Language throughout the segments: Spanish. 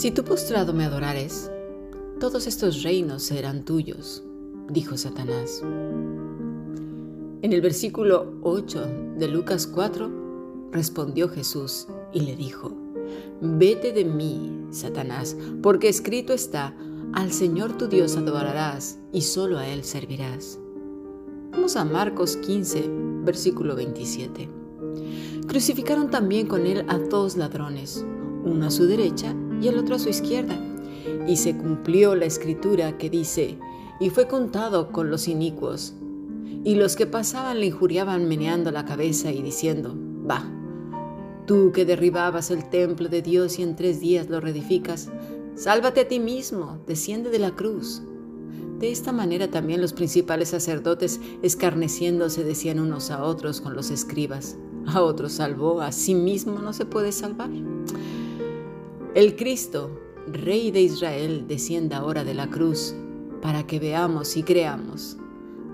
Si tú postrado me adorares, todos estos reinos serán tuyos, dijo Satanás. En el versículo 8 de Lucas 4, respondió Jesús y le dijo, Vete de mí, Satanás, porque escrito está, al Señor tu Dios adorarás y solo a Él servirás. Vamos a Marcos 15, versículo 27. Crucificaron también con Él a dos ladrones, uno a su derecha y el otro a su izquierda. Y se cumplió la escritura que dice, y fue contado con los inicuos. Y los que pasaban le injuriaban meneando la cabeza y diciendo, va, tú que derribabas el templo de Dios y en tres días lo reedificas, sálvate a ti mismo, desciende de la cruz. De esta manera también los principales sacerdotes, escarneciéndose, decían unos a otros con los escribas, a otros salvó, a sí mismo no se puede salvar. El Cristo, Rey de Israel, descienda ahora de la cruz para que veamos y creamos.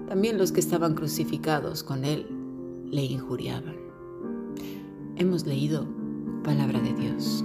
También los que estaban crucificados con Él le injuriaban. Hemos leído palabra de Dios.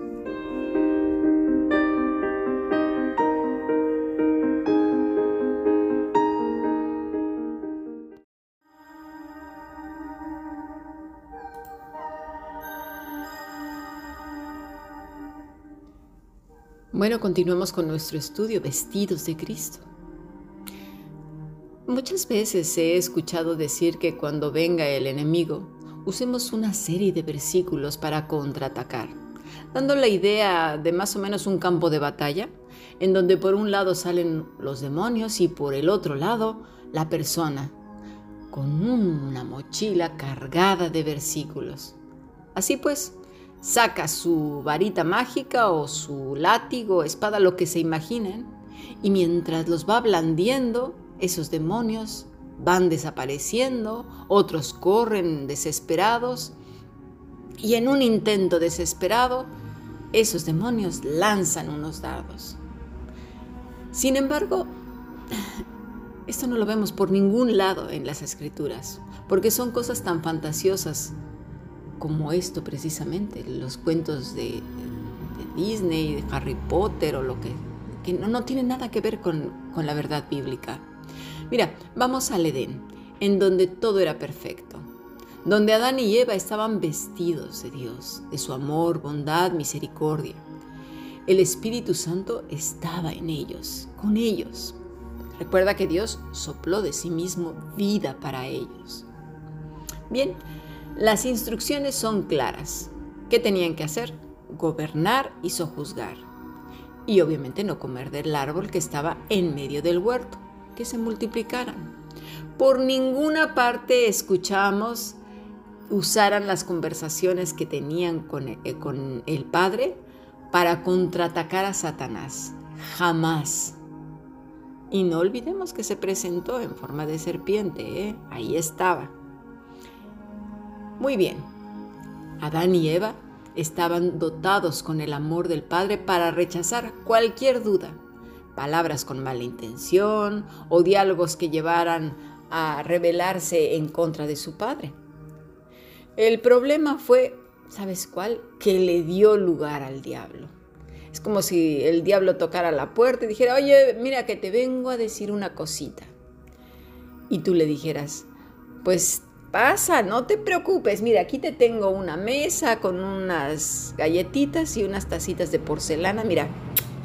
Bueno, continuamos con nuestro estudio Vestidos de Cristo. Muchas veces he escuchado decir que cuando venga el enemigo, usemos una serie de versículos para contraatacar, dando la idea de más o menos un campo de batalla, en donde por un lado salen los demonios y por el otro lado la persona, con una mochila cargada de versículos. Así pues, saca su varita mágica o su látigo, espada, lo que se imaginen, y mientras los va blandiendo, esos demonios van desapareciendo, otros corren desesperados, y en un intento desesperado, esos demonios lanzan unos dardos. Sin embargo, esto no lo vemos por ningún lado en las escrituras, porque son cosas tan fantasiosas como esto precisamente, los cuentos de, Disney, de Harry Potter o lo que, que no, no, tiene nada que ver con, con la verdad bíblica. Mira, vamos al Edén, en donde todo era perfecto, donde Adán y Eva estaban vestidos de Dios, de su amor, bondad, misericordia. El Espíritu Santo estaba en ellos, con ellos. Recuerda que Dios sopló de sí mismo vida para ellos. Bien, las instrucciones son claras. ¿Qué tenían que hacer? Gobernar y sojuzgar. Y obviamente no comer del árbol que estaba en medio del huerto, que se multiplicaran. Por ninguna parte escuchamos usaran las conversaciones que tenían con, eh, el Padre para contraatacar a Satanás. Jamás. Y no olvidemos que se presentó en forma de serpiente, ¿eh? ahí estaba. Muy bien, Adán y Eva estaban dotados con el amor del Padre para rechazar cualquier duda, palabras con mala intención o diálogos que llevaran a rebelarse en contra de su Padre. El problema fue, ¿sabes cuál? Que le dio lugar al diablo. Es como si el diablo tocara la puerta y dijera, oye, mira que te vengo a decir una cosita. Y tú le dijeras, pues pasa, no te preocupes, mira, aquí te tengo una mesa con unas galletitas y unas tacitas de porcelana, mira,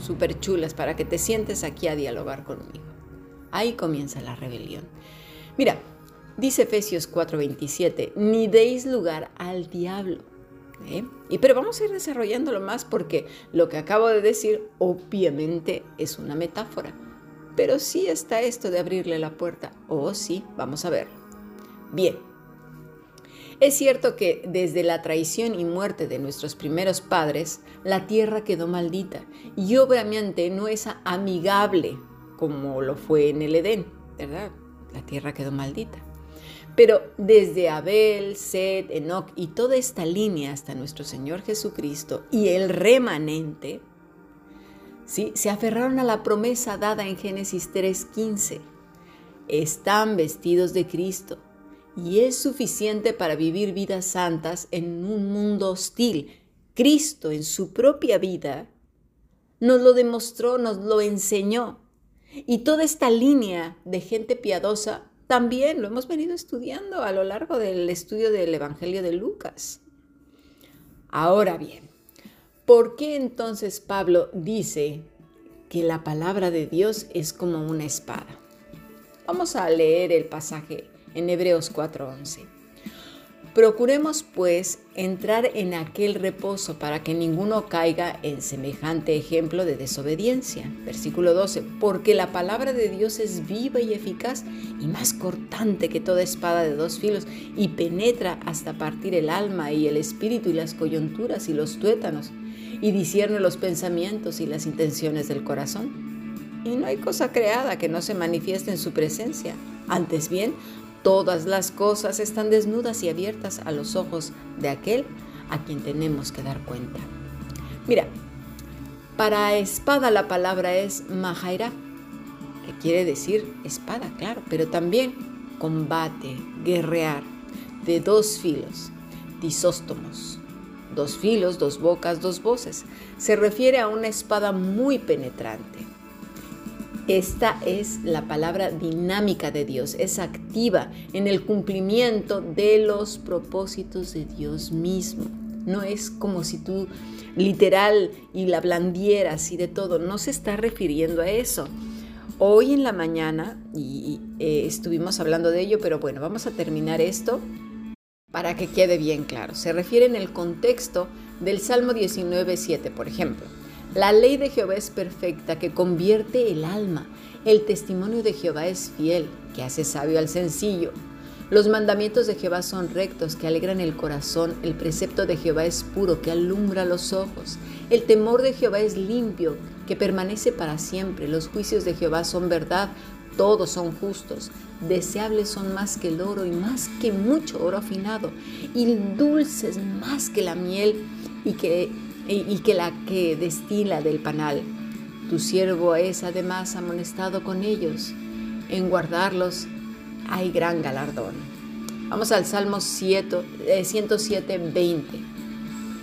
súper chulas para que te sientes aquí a dialogar conmigo. Ahí comienza la rebelión. Mira, dice Efesios 4:27, ni deis lugar al diablo. ¿eh? Y pero vamos a ir desarrollándolo más porque lo que acabo de decir obviamente es una metáfora. Pero sí está esto de abrirle la puerta. Oh, sí, vamos a ver. Bien. Es cierto que desde la traición y muerte de nuestros primeros padres, la tierra quedó maldita y obviamente no es amigable como lo fue en el Edén, ¿verdad? La tierra quedó maldita. Pero desde Abel, Sed, Enoch y toda esta línea hasta nuestro Señor Jesucristo y el remanente, ¿sí? se aferraron a la promesa dada en Génesis 3:15. Están vestidos de Cristo y es suficiente para vivir vidas santas en un mundo hostil. Cristo en su propia vida nos lo demostró, nos lo enseñó. Y toda esta línea de gente piadosa también lo hemos venido estudiando a lo largo del estudio del Evangelio de Lucas. Ahora bien, ¿por qué entonces Pablo dice que la palabra de Dios es como una espada? Vamos a leer el pasaje en Hebreos 4:11. Procuremos pues entrar en aquel reposo para que ninguno caiga en semejante ejemplo de desobediencia. Versículo 12, porque la palabra de Dios es viva y eficaz y más cortante que toda espada de dos filos y penetra hasta partir el alma y el espíritu y las coyunturas y los tuétanos y discierne los pensamientos y las intenciones del corazón. Y no hay cosa creada que no se manifieste en su presencia. Antes bien, Todas las cosas están desnudas y abiertas a los ojos de aquel a quien tenemos que dar cuenta. Mira, para espada la palabra es mahaira, que quiere decir espada, claro, pero también combate, guerrear, de dos filos, disóstomos. Dos filos, dos bocas, dos voces. Se refiere a una espada muy penetrante esta es la palabra dinámica de Dios, es activa en el cumplimiento de los propósitos de Dios mismo. No es como si tú literal y la blandieras y de todo, no se está refiriendo a eso. Hoy en la mañana, y eh, estuvimos hablando de ello, pero bueno, vamos a terminar esto para que quede bien claro. Se refiere en el contexto del Salmo 19.7, por ejemplo. La ley de Jehová es perfecta, que convierte el alma. El testimonio de Jehová es fiel, que hace sabio al sencillo. Los mandamientos de Jehová son rectos, que alegran el corazón. El precepto de Jehová es puro, que alumbra los ojos. El temor de Jehová es limpio, que permanece para siempre. Los juicios de Jehová son verdad, todos son justos. Deseables son más que el oro y más que mucho oro afinado, y dulces más que la miel y que y que la que destila del panal. Tu siervo es además amonestado con ellos. En guardarlos hay gran galardón. Vamos al Salmo 107, 20. Eh,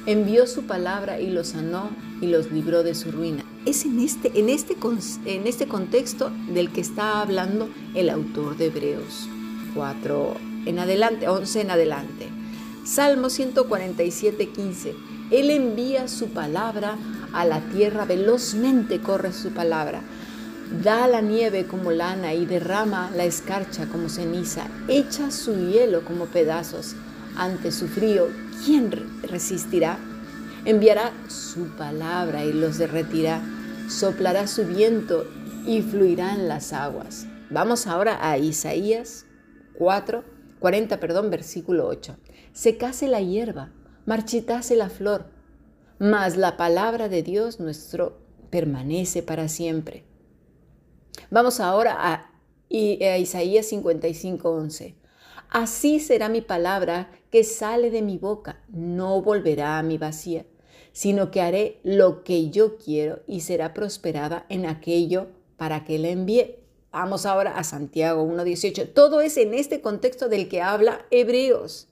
Envió su palabra y los sanó y los libró de su ruina. Es en este, en este, este contexto del que está hablando el autor de Hebreos 4 en adelante, 11 en adelante. Salmo 147, 15. Él envía su palabra a la tierra, velozmente corre su palabra. Da la nieve como lana y derrama la escarcha como ceniza. Echa su hielo como pedazos. Ante su frío, ¿quién resistirá? Enviará su palabra y los derretirá. Soplará su viento y fluirán las aguas. Vamos ahora a Isaías 4, 40, perdón, versículo 8. Secase la hierba, marchitase la flor, mas la palabra de Dios nuestro permanece para siempre. Vamos ahora a, Isaías 55, 11. Así será mi palabra que sale de mi boca, no volverá a mi vacía, sino que haré lo que yo quiero y será prosperada en aquello para que la envíe. Vamos ahora a Santiago 1.18. Todo es en este contexto del que habla Hebreos.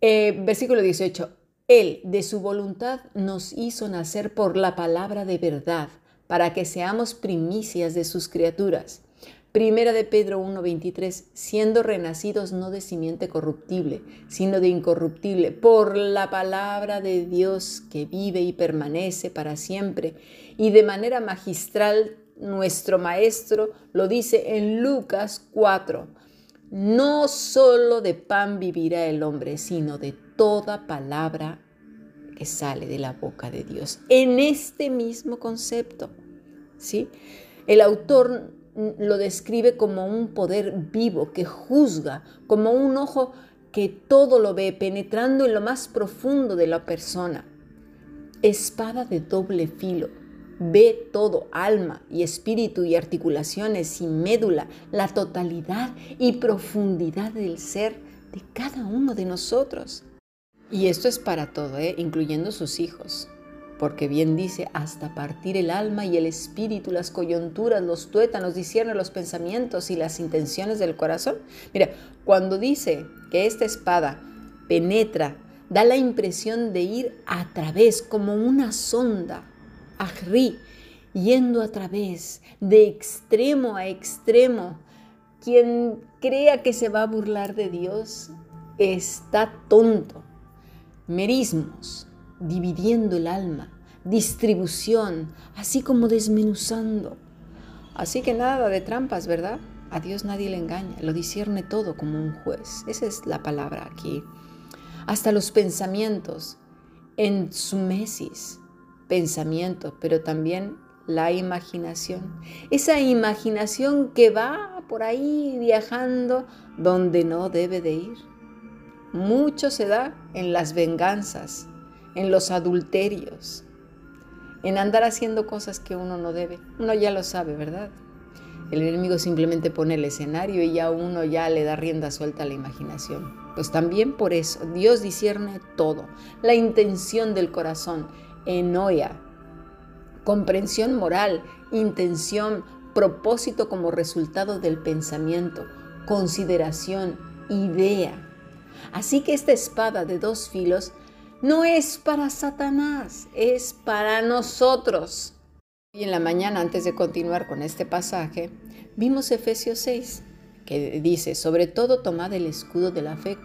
Eh, versículo 18. Él, de su voluntad, nos hizo nacer por la palabra de verdad, para que seamos primicias de sus criaturas. Primera de Pedro 1:23, siendo renacidos no de simiente corruptible, sino de incorruptible, por la palabra de Dios que vive y permanece para siempre. Y de manera magistral, nuestro Maestro lo dice en Lucas 4, no solo de pan vivirá el hombre, sino de toda palabra que sale de la boca de Dios. En este mismo concepto, ¿sí? El autor lo describe como un poder vivo que juzga, como un ojo que todo lo ve, penetrando en lo más profundo de la persona. Espada de doble filo, ve todo, alma y espíritu y articulaciones y médula, la totalidad y profundidad del ser de cada uno de nosotros. Y esto es para todo, ¿eh? incluyendo sus hijos porque bien dice, hasta partir el alma y el espíritu, las coyunturas, los tuétanos, discierne los pensamientos y las intenciones del corazón. Mira, cuando dice que esta espada penetra, da la impresión de ir a través, como una sonda, ajri, yendo a través, de extremo a extremo. Quien crea que se va a burlar de Dios está tonto. Merismos, dividiendo el alma, distribución, así como desmenuzando. Así que nada de trampas, ¿verdad? A Dios nadie le engaña, lo discierne todo como un juez. Esa es la palabra aquí. Hasta los pensamientos, en su mesis, pensamiento, pero también la imaginación. Esa imaginación que va por ahí viajando donde no debe de ir. Mucho se da en las venganzas, en los adulterios, en andar haciendo cosas que uno no debe. Uno ya lo sabe, ¿verdad? El enemigo simplemente pone el escenario y ya uno ya le da rienda suelta a la imaginación. Pues también por eso Dios discierne todo, la intención del corazón, enoia, comprensión moral, intención, propósito como resultado del pensamiento, consideración, idea. Así que esta espada de dos filos no es para Satanás, es para nosotros. Y en la mañana, antes de continuar con este pasaje, vimos Efesios 6, que dice, sobre todo tomad el escudo de la fe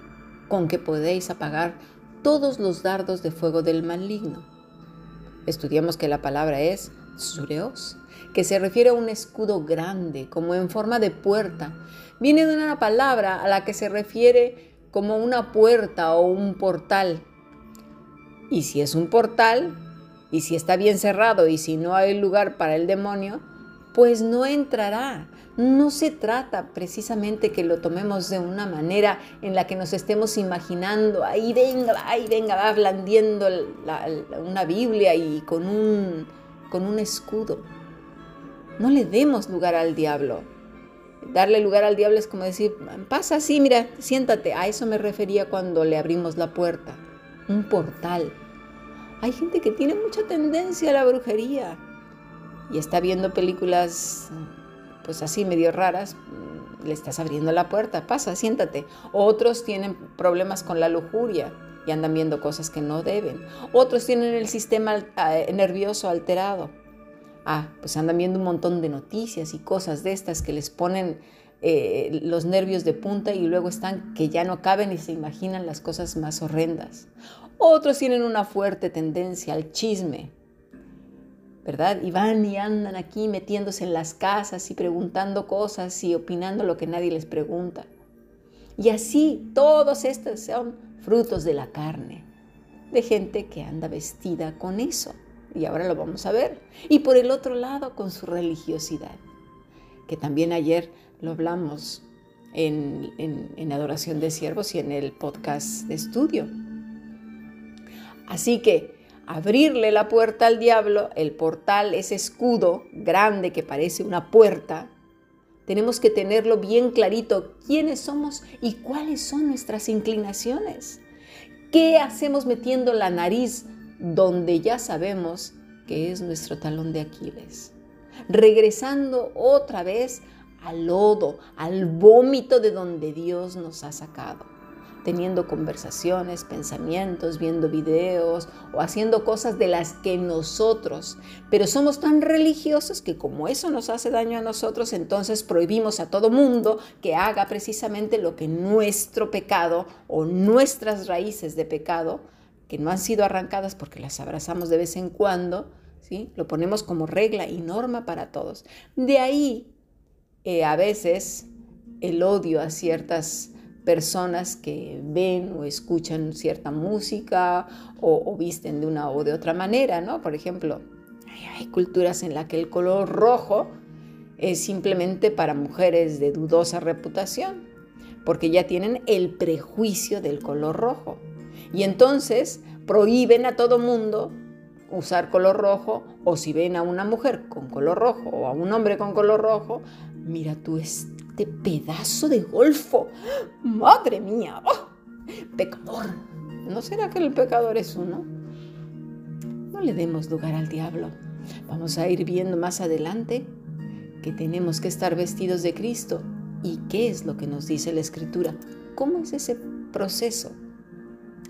con que podéis apagar todos los dardos de fuego del maligno. Estudiamos que la palabra es sureos, que se refiere a un escudo grande, como en forma de puerta. Viene de una palabra a la que se refiere como una puerta o un portal y si es un portal, y si está bien cerrado, y si no hay lugar para el demonio, pues no entrará. No se trata precisamente que lo tomemos de una manera en la que nos estemos imaginando, ahí venga, ahí venga, va blandiendo una Biblia y con un, con un escudo. No le demos lugar al diablo. Darle lugar al diablo es como decir, pasa así, mira, siéntate. A eso me refería cuando le abrimos la puerta. Un portal hay gente que tiene mucha tendencia a la brujería y está viendo películas pues así medio raras, mm, le estás abriendo la puerta, pasa, siéntate. Otros tienen problemas con la lujuria y andan viendo cosas que no deben. Otros tienen el sistema nervioso alterado. Ah, pues andan viendo un montón de noticias y cosas de estas que les ponen eh, los nervios de punta y luego están que ya no caben y se imaginan las cosas más horrendas. Otros tienen una fuerte tendencia al chisme, ¿verdad? Y van y andan aquí metiéndose en las casas y preguntando cosas y opinando lo que nadie les pregunta. Y así todos estos son frutos de la carne, de gente que anda vestida con eso. Y ahora lo vamos a ver. Y por el otro lado, con su religiosidad, que también ayer lo hablamos en, en Adoración de Siervos y en el podcast de estudio. Así que abrirle la puerta al diablo, el portal, ese escudo grande que parece una puerta, tenemos que tenerlo bien clarito quiénes somos y cuáles son nuestras inclinaciones. ¿Qué hacemos metiendo la nariz donde ya sabemos que es nuestro talón de Aquiles? Regresando otra vez al lodo, al vómito de donde Dios nos ha sacado teniendo conversaciones, pensamientos, viendo videos o haciendo cosas de las que nosotros, pero somos tan religiosos que como eso nos hace daño a nosotros, entonces prohibimos a todo mundo que haga precisamente lo que nuestro pecado o nuestras raíces de pecado, que no han sido arrancadas porque las abrazamos de vez en cuando, ¿sí? lo ponemos como regla y norma para todos. De ahí, eh, a veces, el odio a ciertas personas que ven o escuchan cierta música o, visten de una o de otra manera, ¿no? Por ejemplo, hay culturas en las que el color rojo es simplemente para mujeres de dudosa reputación, porque ya tienen el prejuicio del color rojo. Y entonces prohíben a todo mundo usar color rojo o si ven a una mujer con color rojo o a un hombre con color rojo, mira tú este pedazo de golfo, madre mía, ¡oh! pecador. ¿No será que el pecador es uno? No le demos lugar al diablo. Vamos a ir viendo más adelante que tenemos que estar vestidos de Cristo y qué es lo que nos dice la Escritura. ¿Cómo es ese proceso?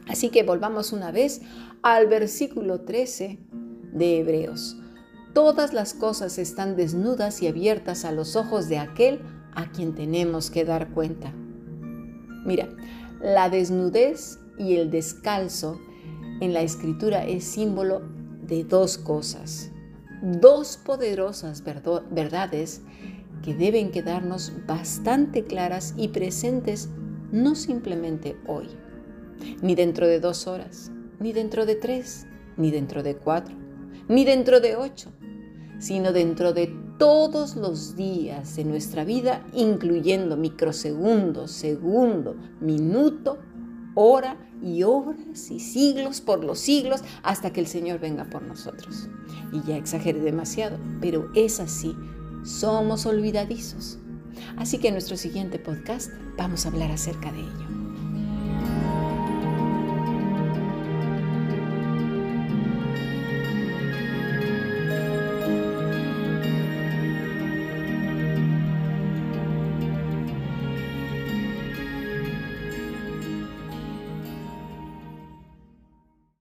Así que volvamos una vez al versículo 13 de Hebreos. Todas las cosas están desnudas y abiertas a los ojos de aquel a quien tenemos que dar cuenta. Mira, la desnudez y el descalzo en la escritura es símbolo de dos cosas, dos poderosas verdades que deben quedarnos bastante claras y presentes no simplemente hoy, ni dentro de dos horas, ni dentro de tres, ni dentro de cuatro, ni dentro de ocho, sino dentro de todos los días de nuestra vida, incluyendo microsegundos, segundo, minuto, hora y horas y siglos por los siglos hasta que el Señor venga por nosotros. Y ya exageré demasiado, pero es así, somos olvidadizos. Así que en nuestro siguiente podcast vamos a hablar acerca de ello.